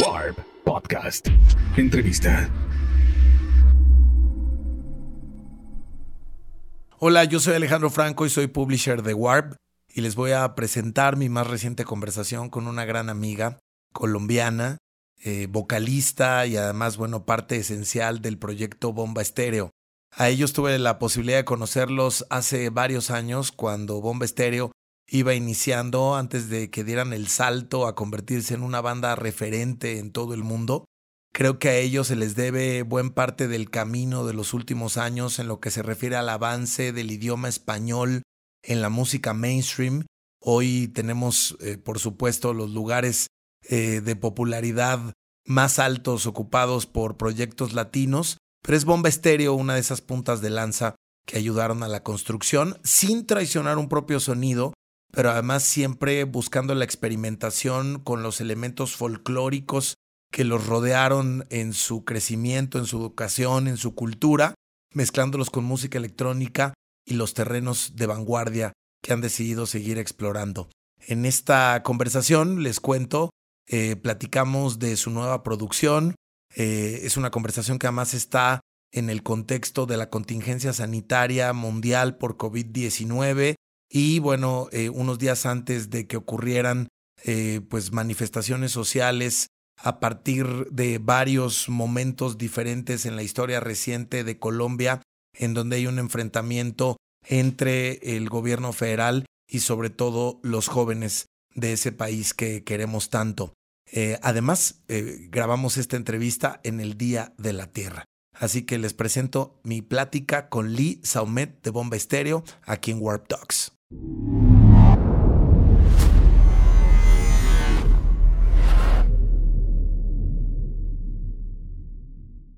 Warp Podcast. Entrevista. Hola, yo soy Alejandro Franco y soy publisher de Warp y les voy a presentar mi más reciente conversación con una gran amiga colombiana, eh, vocalista y además, bueno, parte esencial del proyecto Bomba Estéreo. A ellos tuve la posibilidad de conocerlos hace varios años cuando Bomba Estéreo iba iniciando antes de que dieran el salto a convertirse en una banda referente en todo el mundo. Creo que a ellos se les debe buen parte del camino de los últimos años en lo que se refiere al avance del idioma español en la música mainstream. Hoy tenemos, eh, por supuesto, los lugares eh, de popularidad más altos ocupados por proyectos latinos, pero es Bomba Estéreo una de esas puntas de lanza que ayudaron a la construcción sin traicionar un propio sonido pero además siempre buscando la experimentación con los elementos folclóricos que los rodearon en su crecimiento, en su educación, en su cultura, mezclándolos con música electrónica y los terrenos de vanguardia que han decidido seguir explorando. En esta conversación les cuento, eh, platicamos de su nueva producción, eh, es una conversación que además está en el contexto de la contingencia sanitaria mundial por COVID-19 y bueno, eh, unos días antes de que ocurrieran eh, pues manifestaciones sociales a partir de varios momentos diferentes en la historia reciente de Colombia, en donde hay un enfrentamiento entre el gobierno federal y sobre todo los jóvenes de ese país que queremos tanto. Eh, además, grabamos esta entrevista en el Día de la Tierra. Así que les presento mi plática con Lee Saumet de Bomba Estéreo aquí en Warp Talks.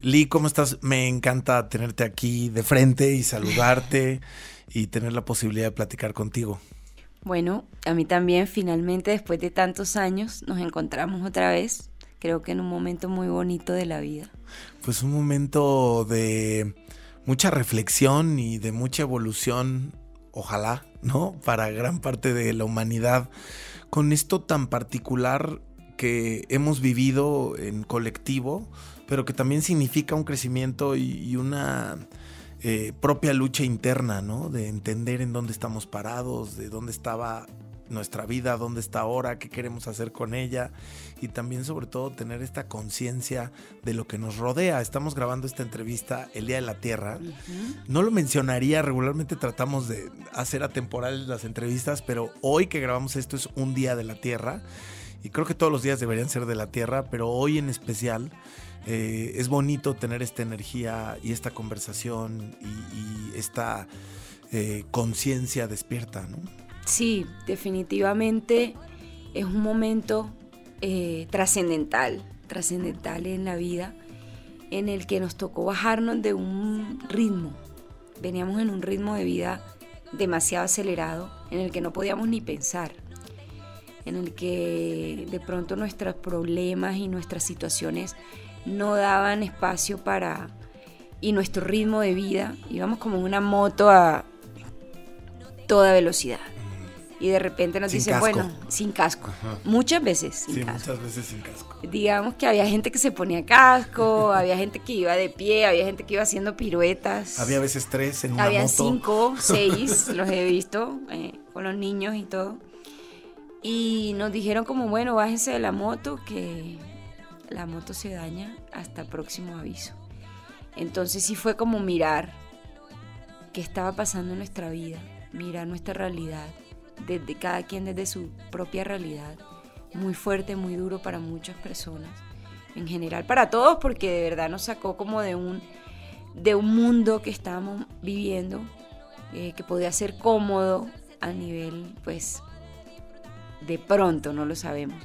Lee, ¿cómo estás? Me encanta tenerte aquí de frente y saludarte y tener la posibilidad de platicar contigo. Bueno, a mí también, finalmente, después de tantos años, nos encontramos otra vez. Creo que en un momento muy bonito de la vida. Pues un momento de mucha reflexión y de mucha evolución ojalá, ¿no? Para gran parte de la humanidad, con esto tan particular que hemos vivido en colectivo, pero que también significa un crecimiento y, una eh, propia lucha interna, ¿no? De entender en dónde estamos parados, de dónde estaba nuestra vida, dónde está ahora, qué queremos hacer con ella y también sobre todo tener esta conciencia de lo que nos rodea. Estamos grabando esta entrevista el Día de la Tierra. No lo mencionaría, regularmente tratamos de hacer atemporales las entrevistas, pero hoy que grabamos esto es un Día de la Tierra y creo que todos los días deberían ser de la Tierra, pero hoy en especial eh, es bonito tener esta energía y esta conversación y, esta eh, conciencia despierta, ¿no? Sí, definitivamente es un momento eh, trascendental, trascendental en la vida, en el que nos tocó bajarnos de un ritmo. Veníamos en un ritmo de vida demasiado acelerado, en el que no podíamos ni pensar, en el que de pronto nuestros problemas y nuestras situaciones no daban espacio para... y nuestro ritmo de vida, íbamos como una moto a toda velocidad y de repente nos dicen, bueno, sin casco. Muchas veces sin sí, muchas veces sin casco. Digamos que había gente que se ponía casco, había gente que iba de pie, había gente que iba haciendo piruetas. Había veces tres en una Había moto. cinco, seis, los he visto, eh, con los niños y todo. Y nos dijeron como, bueno, bájense de la moto, que la moto se daña hasta próximo aviso. Entonces sí fue como mirar qué estaba pasando en nuestra vida, mirar nuestra realidad desde cada quien desde su propia realidad, muy fuerte, muy duro para muchas personas, en general para todos, porque de verdad nos sacó como de un, de un mundo que estábamos viviendo, eh, que podía ser cómodo a nivel, pues, de pronto, no lo sabemos,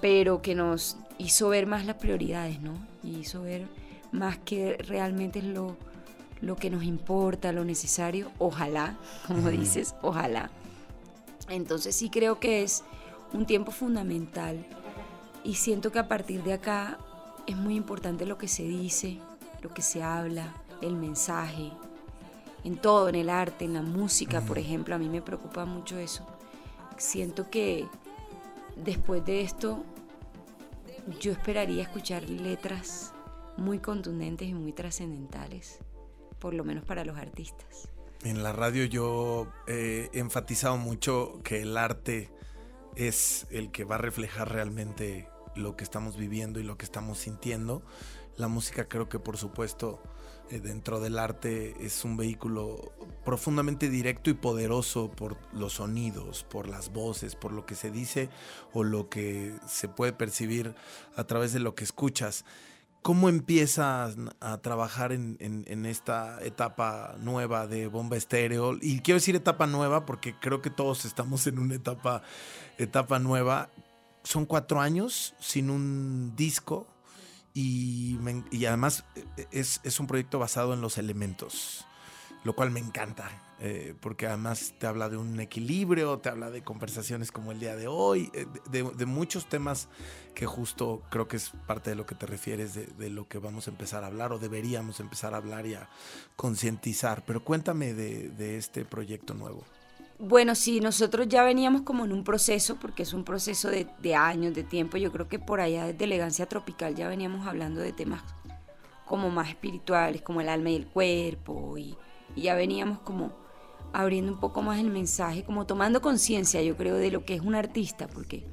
pero que nos hizo ver más las prioridades, ¿no? Y hizo ver más que realmente es lo, lo que nos importa, lo necesario, ojalá, como dices, ojalá. Entonces sí creo que es un tiempo fundamental y siento que a partir de acá es muy importante lo que se dice, lo que se habla, el mensaje, en todo, en el arte, en la música, por ejemplo, a mí me preocupa mucho eso. Siento que después de esto yo esperaría escuchar letras muy contundentes y muy trascendentales, por lo menos para los artistas. En la radio yo he enfatizado mucho que el arte es el que va a reflejar realmente lo que estamos viviendo y lo que estamos sintiendo. La música creo que por supuesto eh, dentro del arte es un vehículo profundamente directo y poderoso por los sonidos, por las voces, por lo que se dice o lo que se puede percibir a través de lo que escuchas. ¿Cómo empiezas a trabajar en, esta etapa nueva de Bomba Estéreo? Y quiero decir etapa nueva porque creo que todos estamos en una etapa, etapa nueva. Son cuatro años sin un disco y, además eh, es, es un proyecto basado en los elementos lo cual me encanta, eh, porque además te habla de un equilibrio, te habla de conversaciones como el día de hoy, eh, de, muchos temas que justo creo que es parte de lo que te refieres, de, lo que vamos a empezar a hablar o deberíamos empezar a hablar y a concientizar. Pero cuéntame de, este proyecto nuevo. Bueno, sí, nosotros ya veníamos como en un proceso, porque es un proceso de, de años, de tiempo. Yo creo que por allá desde Elegancia Tropical ya veníamos hablando de temas como más espirituales, como el alma y el cuerpo y ya veníamos como abriendo un poco más el mensaje, como tomando conciencia, yo creo, de lo que es un artista, porque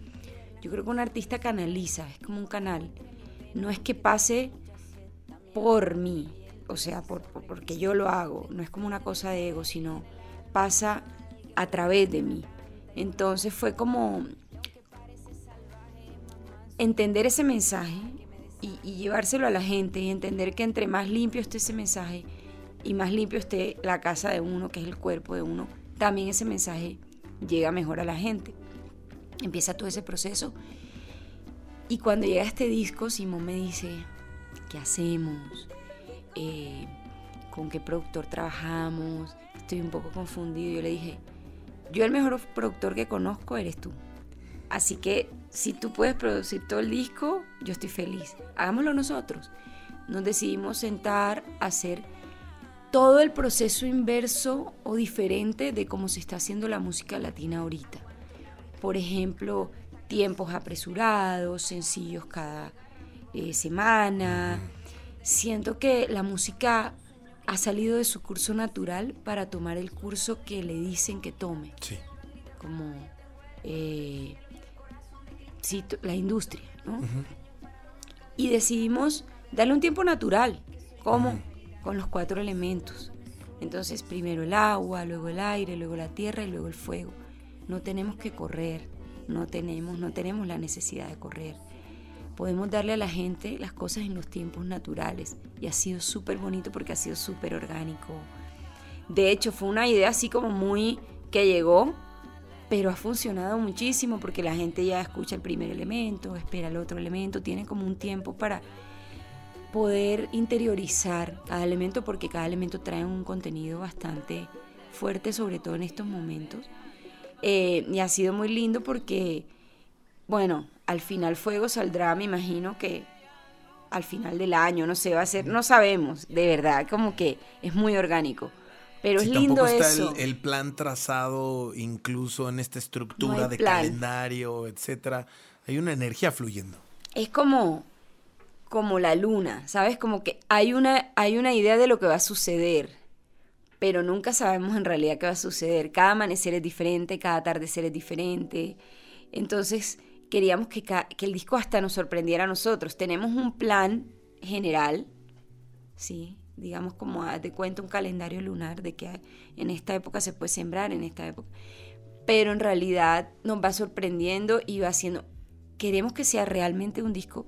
yo creo que un artista canaliza, es como un canal. No es que pase por mí, o sea, por, porque yo lo hago, no es como una cosa de ego, sino pasa a través de mí. Entonces fue como entender ese mensaje y, y llevárselo a la gente y entender que entre más limpio esté ese mensaje, y más limpio esté la casa de uno, que es el cuerpo de uno, también ese mensaje llega mejor a la gente. Empieza todo ese proceso. Y cuando llega este disco, Simón me dice, ¿qué hacemos? Eh, ¿Con qué productor trabajamos? Estoy un poco confundido. Yo le dije, yo el mejor productor que conozco eres tú. Así que si tú puedes producir todo el disco, yo estoy feliz. Hagámoslo nosotros. Nos decidimos sentar a hacer todo el proceso inverso o diferente de cómo se está haciendo la música latina ahorita. Por ejemplo, tiempos apresurados, sencillos cada eh, semana. Siento que la música ha salido de su curso natural para tomar el curso que le dicen que tome. Sí. Como eh, la industria, ¿no? Y decidimos darle un tiempo natural. ¿Cómo? Con los cuatro elementos. Entonces, primero el agua, luego el aire, luego la tierra y luego el fuego. No tenemos que correr, no tenemos, no tenemos la necesidad de correr. Podemos darle a la gente las cosas en los tiempos naturales y ha sido súper bonito porque ha sido súper orgánico. De hecho, fue una idea así como muy que llegó, pero ha funcionado muchísimo porque la gente ya escucha el primer elemento, espera el otro elemento, tiene como un tiempo para poder interiorizar cada elemento porque cada elemento trae un contenido bastante fuerte, sobre todo en estos momentos. Eh, y ha sido muy lindo porque, bueno, al final Fuego saldrá, me imagino que al final del año, no sé, va a ser, no sabemos, de verdad, como que es muy orgánico. Pero es lindo está eso. El, el, plan trazado incluso en esta estructura de calendario, etcétera. Hay una energía fluyendo. Es como, como la luna, ¿sabes? Como que hay una, hay una idea de lo que va a suceder, pero nunca sabemos en realidad qué va a suceder. Cada amanecer es diferente, cada atardecer es diferente. Entonces queríamos que, que el disco hasta nos sorprendiera a nosotros. Tenemos un plan general, ¿sí? digamos como de cuenta un calendario lunar de que en esta época se puede sembrar, en esta época. Pero en realidad nos va sorprendiendo y va haciendo... Queremos que sea realmente un disco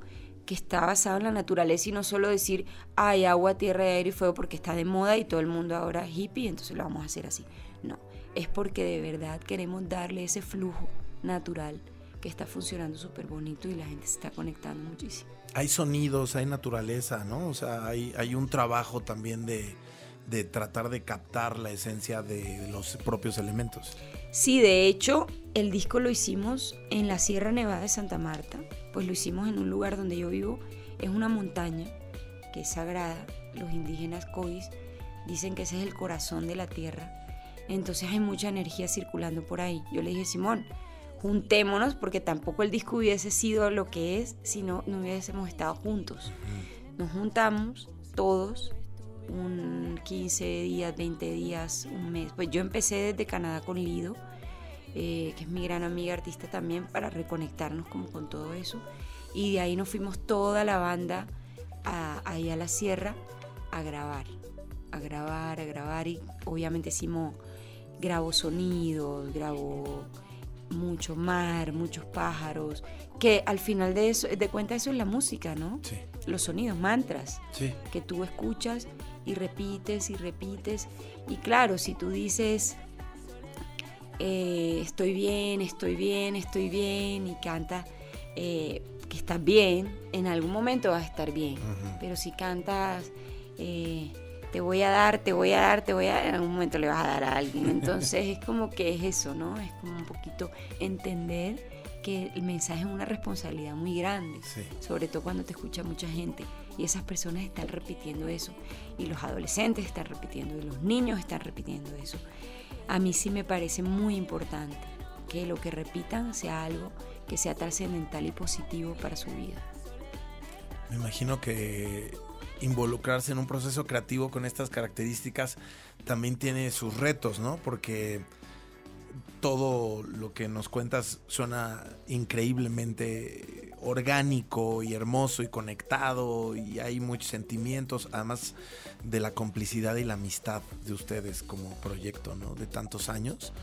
que está basado en la naturaleza y no solo decir, hay agua, tierra, aire y fuego porque está de moda y todo el mundo ahora es hippie, entonces lo vamos a hacer así. No, es porque de verdad queremos darle ese flujo natural que está funcionando súper bonito y la gente se está conectando muchísimo. Hay sonidos, hay naturaleza, ¿no? O sea, hay, hay un trabajo también de, de tratar de captar la esencia de los propios elementos. Sí, de hecho, el disco lo hicimos en la Sierra Nevada de Santa Marta, pues lo hicimos en un lugar donde yo vivo, es una montaña que es sagrada, los indígenas cois dicen que ese es el corazón de la tierra, entonces hay mucha energía circulando por ahí. Yo le dije, Simón, juntémonos, porque tampoco el disco hubiese sido lo que es si no, no hubiésemos estado juntos. Nos juntamos todos, un 15 días, 20 días, un mes. Pues yo empecé desde Canadá con Lido, eh, que es mi gran amiga artista también, para reconectarnos como con todo eso. Y de ahí nos fuimos toda la banda a, ahí a la sierra a grabar, a grabar, a grabar. Y obviamente hicimos, grabo sonidos, grabo mucho mar, muchos pájaros, que al final de eso, de cuenta eso es la música, ¿no? Sí. Los sonidos, mantras, Sí. que tú escuchas y repites y repites. Y claro, si tú dices, eh, estoy bien, estoy bien, estoy bien, y canta eh, que estás bien, en algún momento vas a estar bien. Pero si cantas, eh, te voy a dar, te voy a dar, te voy a dar, en algún momento le vas a dar a alguien. Entonces es como que es eso, ¿no? Es como un poquito entender que el mensaje es una responsabilidad muy grande, Sí. sobre todo cuando te escucha mucha gente y esas personas están repitiendo eso y los adolescentes están repitiendo y los niños están repitiendo eso. A mí sí me parece muy importante que lo que repitan sea algo que sea trascendental y positivo para su vida. Me imagino que involucrarse en un proceso creativo con estas características también tiene sus retos, ¿no? Porque todo lo que nos cuentas suena increíblemente orgánico y hermoso y conectado y hay muchos sentimientos, además de la complicidad y la amistad de ustedes como proyecto, ¿no? De tantos años.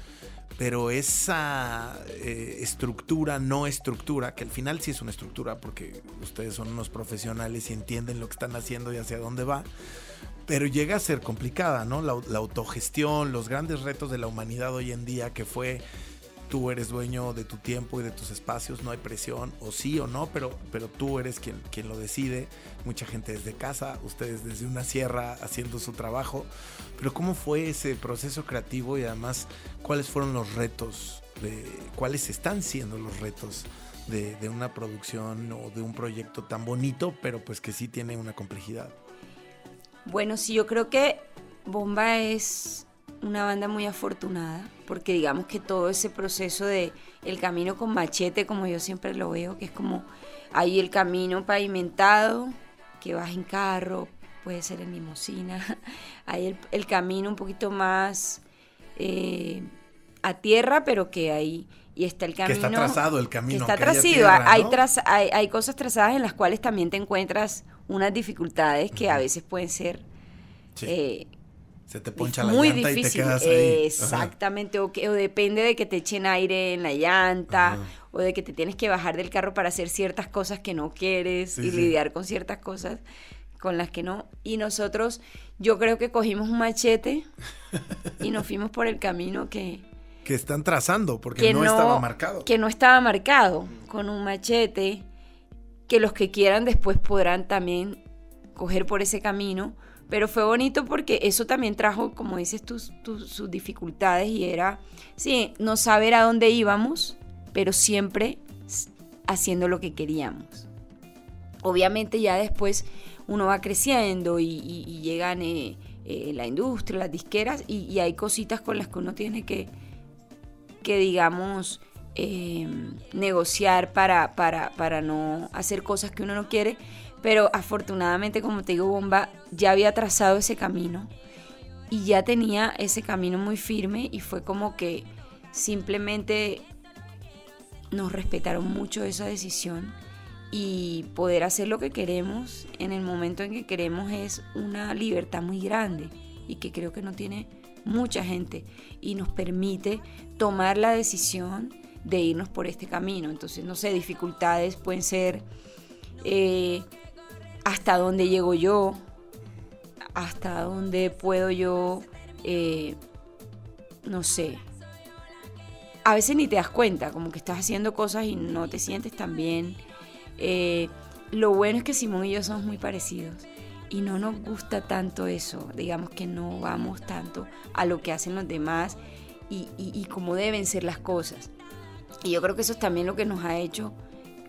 Pero esa eh, estructura, no estructura, que al final sí es una estructura porque ustedes son unos profesionales y entienden lo que están haciendo y hacia dónde va, pero llega a ser complicada, ¿no? La, la autogestión, los grandes retos de la humanidad hoy en día, que fue tú eres dueño de tu tiempo y de tus espacios, no hay presión, o sí o no, pero, pero tú eres quien, quien lo decide. Mucha gente desde casa, ustedes desde una sierra haciendo su trabajo. Pero ¿cómo fue ese proceso creativo y además cuáles fueron los retos, de, cuáles están siendo los retos de, de una producción o de un proyecto tan bonito, pero pues que sí tiene una complejidad? Bueno, sí, yo creo que Bomba es una banda muy afortunada, porque digamos que todo ese proceso de el camino con machete, como yo siempre lo veo, que es como ahí el camino pavimentado, que vas en carro, puede ser en limusina, hay el, el camino un poquito más eh, a tierra, pero que ahí y está el Que camino está trazado el camino. que está trazado. hay, hay, hay cosas trazadas en las cuales también te encuentras unas dificultades que a veces pueden ser Sí. eh, Se te poncha la muy llanta difícil. y te quedas ahí. Exactamente, o, que, o depende de que te echen aire en la llanta, Ajá. o de que te tienes que bajar del carro para hacer ciertas cosas que no quieres Sí, y sí. lidiar con ciertas cosas con las que no. Y nosotros, yo creo que cogimos un machete y nos fuimos por el camino que, Que están trazando porque que no, estaba marcado. Que no estaba marcado con un machete, que los que quieran después podrán también coger por ese camino. Pero fue bonito porque eso también trajo, como dices, tus, tus- sus dificultades y era, sí, no saber a dónde íbamos, pero siempre haciendo lo que queríamos. Obviamente ya después uno va creciendo y llegan eh, eh, la industria, las disqueras y, y hay cositas con las que uno tiene que, que digamos, eh, negociar para, para, para no hacer cosas que uno no quiere. Pero afortunadamente, como te digo, Bomba ya había trazado ese camino y ya tenía ese camino muy firme y fue como que simplemente nos respetaron mucho esa decisión y poder hacer lo que queremos en el momento en que queremos es una libertad muy grande y que creo que no tiene mucha gente y nos permite tomar la decisión de irnos por este camino. Entonces, no sé, dificultades pueden ser eh, hasta dónde llego yo, hasta dónde puedo yo, eh, no sé. A veces ni te das cuenta, como que estás haciendo cosas y no te sientes tan bien. Eh, lo bueno es que Simón y yo somos muy parecidos y no nos gusta tanto eso. Digamos que no vamos tanto a lo que hacen los demás y, y, y cómo deben ser las cosas. Y yo creo que eso es también lo que nos ha hecho,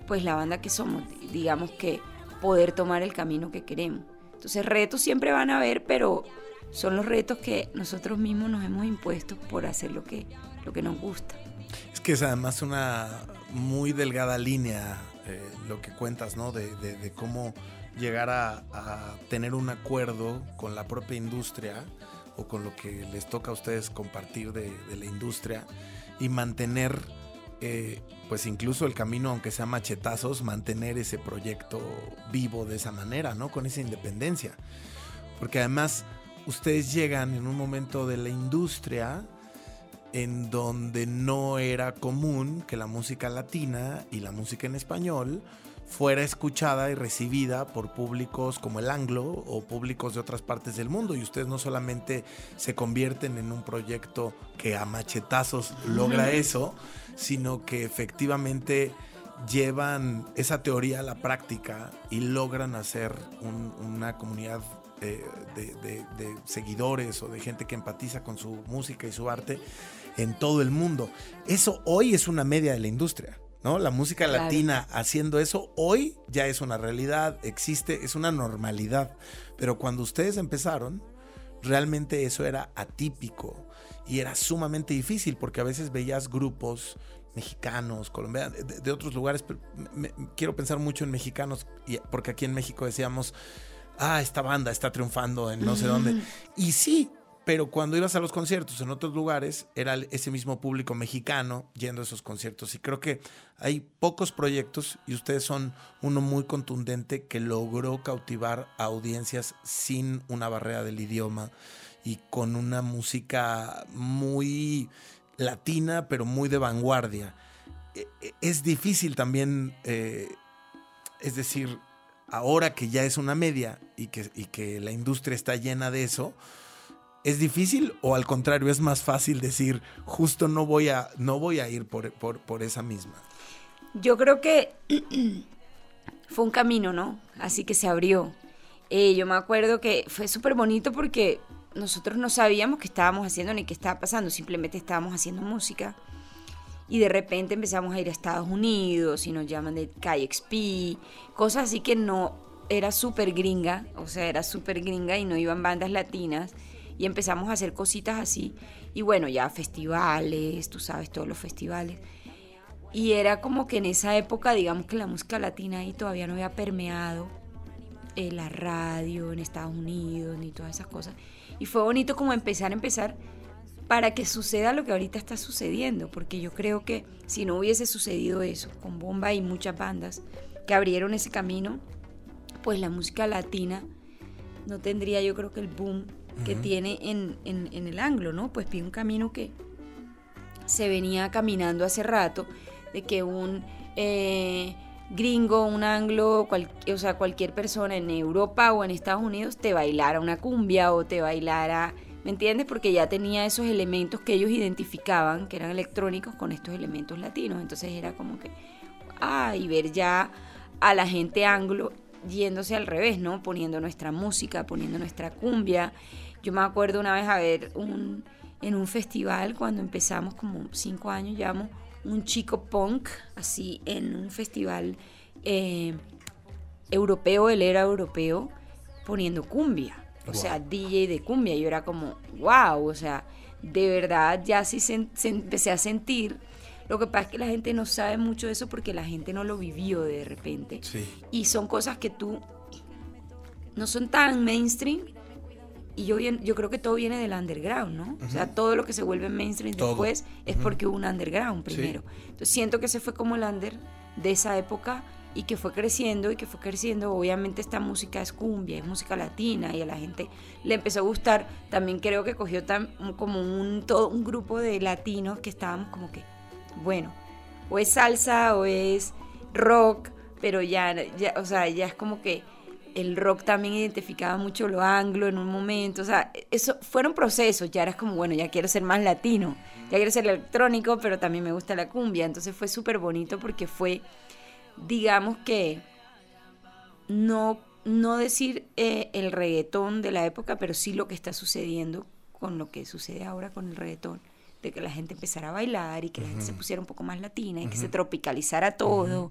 pues, la banda que somos. Digamos que poder tomar el camino que queremos. Entonces, retos siempre van a haber, pero son los retos que nosotros mismos nos hemos impuesto por hacer lo que, lo que nos gusta. Es que es además una muy delgada línea eh, lo que cuentas, ¿no? De, de- de cómo llegar a, a tener un acuerdo con la propia industria o con lo que les toca a ustedes compartir de, de la industria y mantener, eh, pues incluso el camino, aunque sea machetazos, mantener ese proyecto vivo de esa manera, ¿no? Con esa independencia. Porque además ustedes llegan en un momento de la industria en donde no era común que la música latina y la música en español fuera escuchada y recibida por públicos como el anglo o públicos de otras partes del mundo. Y ustedes no solamente se convierten en un proyecto que a machetazos logra eso, sino que efectivamente llevan esa teoría a la práctica y logran hacer un- una comunidad eh, de, de- de seguidores o de gente que empatiza con su música y su arte en todo el mundo. Eso hoy es una media de la industria. ¿No? La música Claro. latina haciendo eso hoy ya es una realidad, existe, es una normalidad. Pero cuando ustedes empezaron, realmente eso era atípico y era sumamente difícil porque a veces veías grupos mexicanos, colombianos, de, de otros lugares. pero me- me- quiero pensar mucho en mexicanos y- porque aquí en México decíamos, ah, esta banda está triunfando en no sé dónde. Y sí, pero cuando ibas a los conciertos en otros lugares, era ese mismo público mexicano yendo a esos conciertos. Y creo que hay pocos proyectos y ustedes son uno muy contundente que logró cautivar a audiencias sin una barrera del idioma y con una música muy latina, pero muy de vanguardia. E- e- Es difícil también, eh, es decir, ahora que ya es una media y que, y que la industria está llena de eso, ¿es difícil o al contrario es más fácil decir, justo no voy a, no voy a ir por, por, por esa misma? Yo creo que fue un camino, ¿no? Así que se abrió. Eh, yo me acuerdo que fue súper bonito porque nosotros no sabíamos qué estábamos haciendo ni qué estaba pasando, simplemente estábamos haciendo música. Y de repente empezamos a ir a Estados Unidos y nos llaman de KXP, cosas así que no era súper gringa, o sea, era súper gringa y no iban bandas latinas. Y empezamos a hacer cositas así. Y bueno, ya festivales, tú sabes, todos los festivales. Y era como que en esa época, digamos que la música latina ahí todavía no había permeado eh, la radio en Estados Unidos ni todas esas cosas. Y fue bonito como empezar a empezar para que suceda lo que ahorita está sucediendo, porque yo creo que si no hubiese sucedido eso, con Bomba y muchas bandas que abrieron ese camino, pues la música latina no tendría yo creo que el boom que tiene en, en- en el anglo, ¿no? Pues pide un camino que se venía caminando hace rato, de que un eh, gringo, un anglo, cual- o sea, cualquier persona en Europa o en Estados Unidos te bailara una cumbia o te bailara, ¿me entiendes? Porque ya tenía esos elementos que ellos identificaban, que eran electrónicos, con estos elementos latinos. Entonces era como que, ah, y ver ya a la gente anglo yéndose al revés, ¿no? Poniendo nuestra música, poniendo nuestra cumbia. Yo me acuerdo una vez a ver un, en un festival cuando empezamos como cinco años, llevamos un chico punk, así en un festival eh, europeo, él era europeo, poniendo cumbia. O sea, DJ de cumbia. Yo era como, wow, o sea, de verdad ya sí se, se empecé a sentir. Lo que pasa es que la gente no sabe mucho de eso porque la gente no lo vivió de repente. Sí. Y son cosas que tú no son tan mainstream. Y yo, yo creo que todo viene del underground, ¿no? O sea, todo lo que se vuelve mainstream Todo. después es porque hubo un underground Sí. primero. Entonces siento que ese fue como el under de esa época y que fue creciendo y que fue creciendo. Obviamente esta música es cumbia, es música latina y a la gente le empezó a gustar. También creo que cogió tan, como un, todo un grupo de latinos que estábamos como que, bueno, o es salsa o es rock, pero ya, ya o sea, ya es como que el rock también identificaba mucho lo anglo en un momento, o sea, eso fueron procesos, ya eras como, bueno, ya quiero ser más latino, ya quiero ser electrónico, pero también me gusta la cumbia, entonces fue súper bonito porque fue, digamos que, no, no decir eh, el reggaetón de la época, pero sí lo que está sucediendo con lo que sucede ahora con el reggaetón, de que la gente empezara a bailar y que la gente se pusiera un poco más latina y que se tropicalizara todo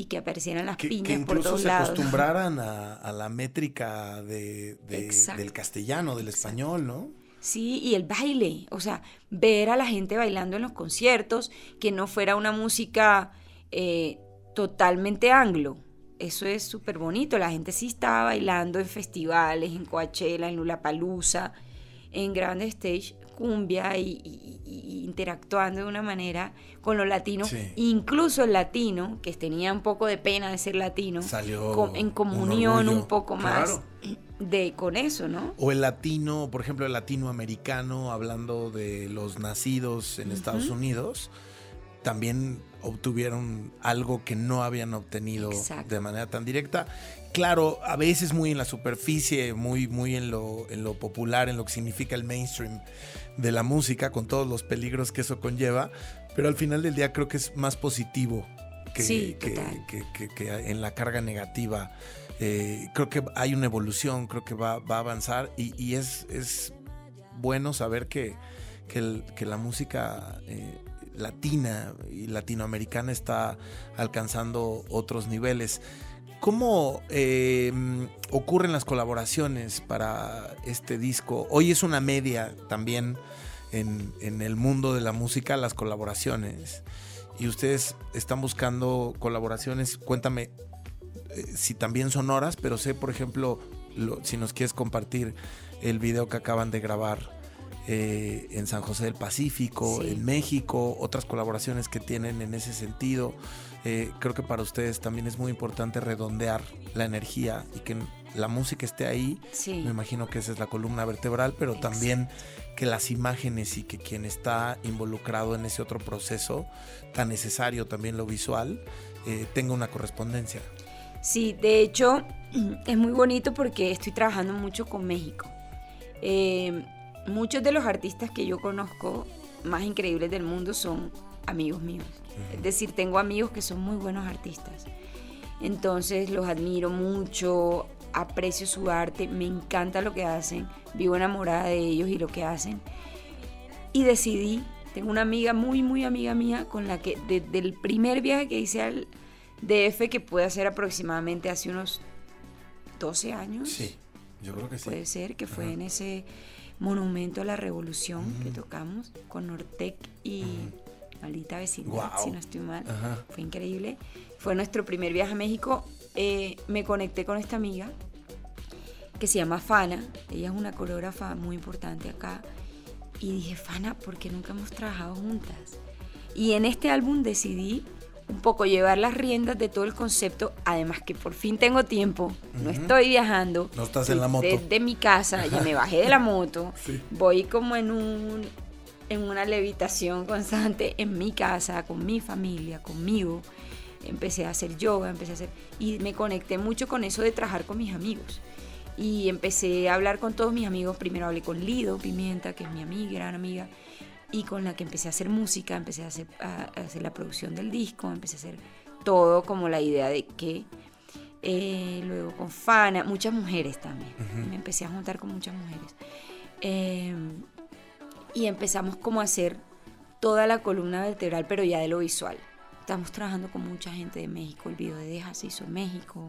y que aparecieran las Que, que piñas por incluso todos se lados. acostumbraran a, a la métrica de, de- del castellano, del español, ¿no? Sí, y el baile, o sea, ver a la gente bailando en los conciertos, que no fuera una música eh, totalmente anglo. Eso es súper bonito. La gente sí estaba bailando en festivales, en Coachella, en Lulapalooza, en grandes stage, cumbia y, y- y interactuando de una manera con los latinos. Sí. Incluso el latino, que tenía un poco de pena de ser latino, Salió en un comunión un, poco más Claro. de con eso, ¿no? O el latino, por ejemplo, el latinoamericano, hablando de los nacidos en Estados Unidos, también obtuvieron algo que no habían obtenido Exacto. de manera tan directa. Claro, a veces muy en la superficie, muy, muy en lo, en lo popular, en lo que significa el mainstream de la música, con todos los peligros que eso conlleva, pero al final del día creo que es más positivo que, Sí, que- en la carga negativa. Eh, creo que hay una evolución, creo que va, va a avanzar y, y es, es bueno saber que, que, el- que la música eh, latina y latinoamericana está alcanzando otros niveles. ¿Cómo eh, ocurren las colaboraciones para este disco? Hoy es una media también en, en el mundo de la música, las colaboraciones. Y ustedes están buscando colaboraciones. Cuéntame eh, si también sonoras, pero sé, por ejemplo, lo- si nos quieres compartir el video que acaban de grabar eh, en San José del Pacífico, Sí. en México, otras colaboraciones que tienen en ese sentido. Eh, creo que para ustedes también es muy importante redondear la energía y que la música esté ahí. Sí. Me imagino que esa es la columna vertebral, pero Exacto. también que las imágenes y que quien está involucrado en ese otro proceso tan necesario, también lo visual, eh, tenga una correspondencia. Sí, de hecho es muy bonito porque estoy trabajando mucho con México. Eh, muchos de los artistas que yo conozco más increíbles del mundo son amigos míos. Es decir, tengo amigos que son muy buenos artistas. Entonces los admiro mucho, aprecio su arte, me encanta lo que hacen, vivo enamorada de ellos y lo que hacen. Y decidí, tengo una amiga muy, muy amiga mía con la que desde el primer viaje que hice al DF, que puede ser aproximadamente hace unos 12 años, Sí, yo creo que sí. puede ser, que fue Ajá. en ese monumento a la revolución que tocamos con Nortec y Maldita Vecindad, Guau. si no estoy mal. Ajá. Fue increíble. Fue nuestro primer viaje a México. Eh, me conecté con esta amiga que se llama Fana. Ella es una coreógrafa muy importante acá. Y dije, Fana, ¿por qué nunca hemos trabajado juntas? Y en este álbum decidí un poco llevar las riendas de todo el concepto, además que por fin tengo tiempo, no estoy viajando. No estás en la moto. Desde mi casa, ya me bajé de la moto, Sí. voy como en un en una levitación constante en mi casa, con mi familia, conmigo. Empecé a hacer yoga, empecé a hacer y me conecté mucho con eso de trabajar con mis amigos. Y empecé a hablar con todos mis amigos. Primero hablé con Lido Pimienta, que es mi amiga, gran amiga, y con la que empecé a hacer música, empecé a hacer, a- a hacer la producción del disco, empecé a hacer todo como la idea de que. Eh, luego con Fana, muchas mujeres también. Me empecé a juntar con muchas mujeres. Eh, y empezamos como a hacer toda la columna vertebral, pero ya de lo visual. Estamos trabajando con mucha gente de México. El video de Deja se hizo en México.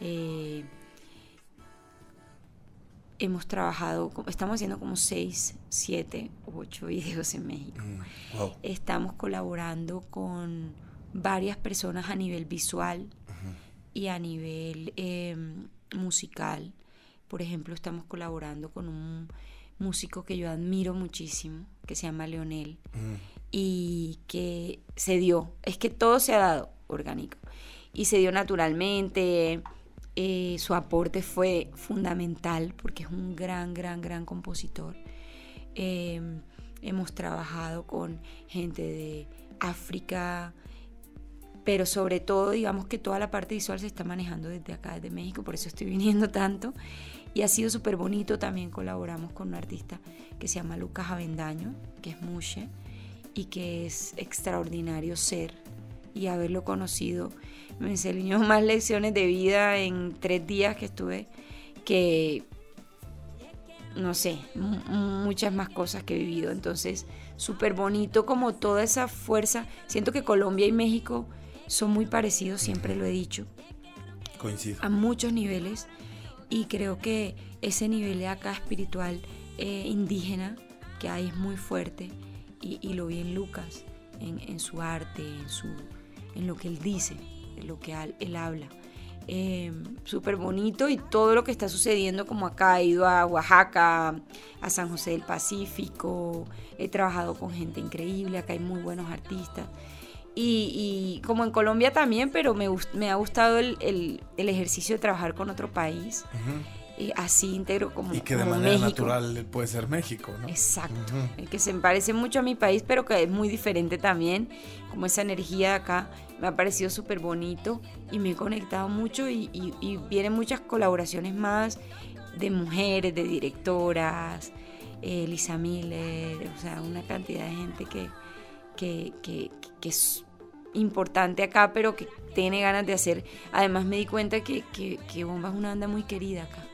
Eh, hemos trabajado, estamos haciendo como 6, 7, 8 videos en México. Mm, wow. Estamos colaborando con varias personas a nivel visual y a nivel eh, musical. Por ejemplo, estamos colaborando con un músico que yo admiro muchísimo, que se llama Leonel, Mm, y que se dio, es que todo se ha dado orgánico, y se dio naturalmente. eh, su aporte fue fundamental porque es un gran, gran, gran compositor. Eh, hemos trabajado con gente de África, pero sobre todo, digamos que toda la parte visual se está manejando desde acá, desde México, por eso estoy viniendo tanto. Y ha sido súper bonito. También colaboramos con un artista que se llama Lucas Avendaño, que es Mushe, y que es extraordinario ser y haberlo conocido. Me enseñó más lecciones de vida en tres días que estuve que no sé, mu- muchas más cosas que he vivido. Entonces, súper bonito como toda esa fuerza. Siento que Colombia y México son muy parecidos, siempre lo he dicho, Coincido. a muchos niveles. Y creo que ese nivel de acá espiritual eh, indígena que hay es muy fuerte y, y lo vi en Lucas, en, en su arte, en, su, en lo que él dice, en lo que él habla. Eh, Súper bonito y todo lo que está sucediendo como acá, he ido a Oaxaca, a San José del Pacífico, he trabajado con gente increíble, acá hay muy buenos artistas. Y, y como en Colombia también, pero me, me ha gustado el, el- el ejercicio de trabajar con otro país, eh, así íntegro como, Y que de manera México. natural puede ser México, ¿no? Exacto. El que se parece mucho a mi país, pero que es muy diferente también. Como esa energía de acá me ha parecido súper bonito y me he conectado mucho y, y- y vienen muchas colaboraciones más de mujeres, de directoras, eh, Lisa Miller, o sea, una cantidad de gente que, que, que- que es importante acá, pero que tiene ganas de hacer. Además me di cuenta que, que, que Bomba es una banda muy querida acá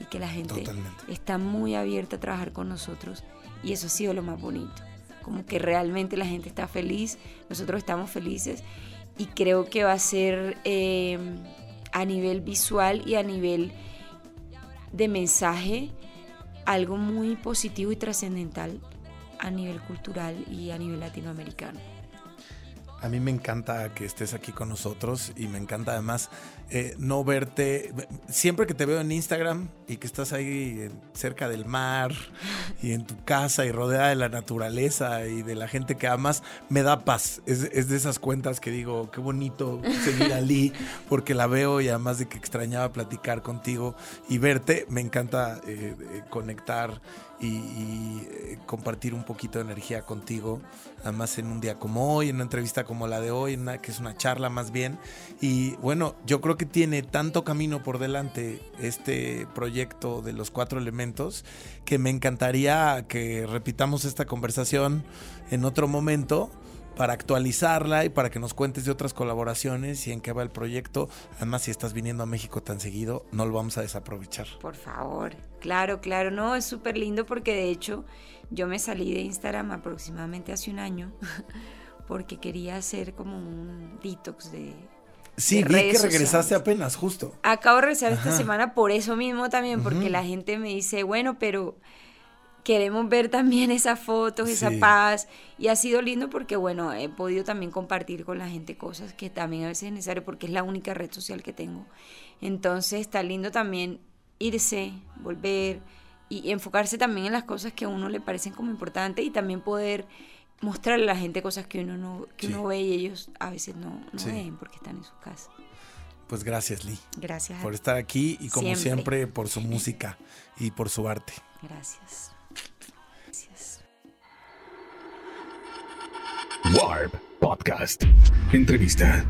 y que la gente Totalmente. está muy abierta a trabajar con nosotros y eso ha sido lo más bonito. Como que realmente la gente está feliz, nosotros estamos felices y creo que va a ser eh, a nivel visual y a nivel de mensaje algo muy positivo y trascendental a nivel cultural y a nivel latinoamericano. A mí me encanta que estés aquí con nosotros y me encanta además eh, no verte. Siempre que te veo en Instagram y que estás ahí en- cerca del mar y en tu casa y rodeada de la naturaleza y de la gente que amas, me da paz. Es, es de esas cuentas que digo, qué bonito seguir a Lee porque la veo y además de que extrañaba platicar contigo y verte, me encanta eh, eh, conectar y, eh, compartir un poquito de energía contigo, además en un día como hoy, en una entrevista como la de hoy, que es una charla más bien. Y bueno, yo creo que tiene tanto camino por delante este proyecto de los cuatro elementos que me encantaría que repitamos esta conversación en otro momento para actualizarla y para que nos cuentes de otras colaboraciones y en qué va el proyecto. Además, si estás viniendo a México tan seguido, no lo vamos a desaprovechar. Por favor. Claro, claro, no, es súper lindo porque de hecho yo me salí de Instagram aproximadamente hace un año porque quería hacer como un detox de... Sí, de vi que regresaste sociales. apenas, justo. Acabo de regresar esta semana por eso mismo también, porque la gente me dice, bueno, pero queremos ver también esas fotos, esa Sí. paz. Y ha sido lindo porque, bueno, he podido también compartir con la gente cosas que también a veces es necesario porque es la única red social que tengo. Entonces está lindo también irse, volver y enfocarse también en las cosas que a uno le parecen como importantes y también poder mostrarle a la gente cosas que uno no que Sí. uno ve y ellos a veces no, no Sí. ven porque están en su casa. Pues gracias, Lee, Gracias. por estar aquí y como Siempre. siempre por su música y por su arte. Gracias. Warp Podcast. Entrevista.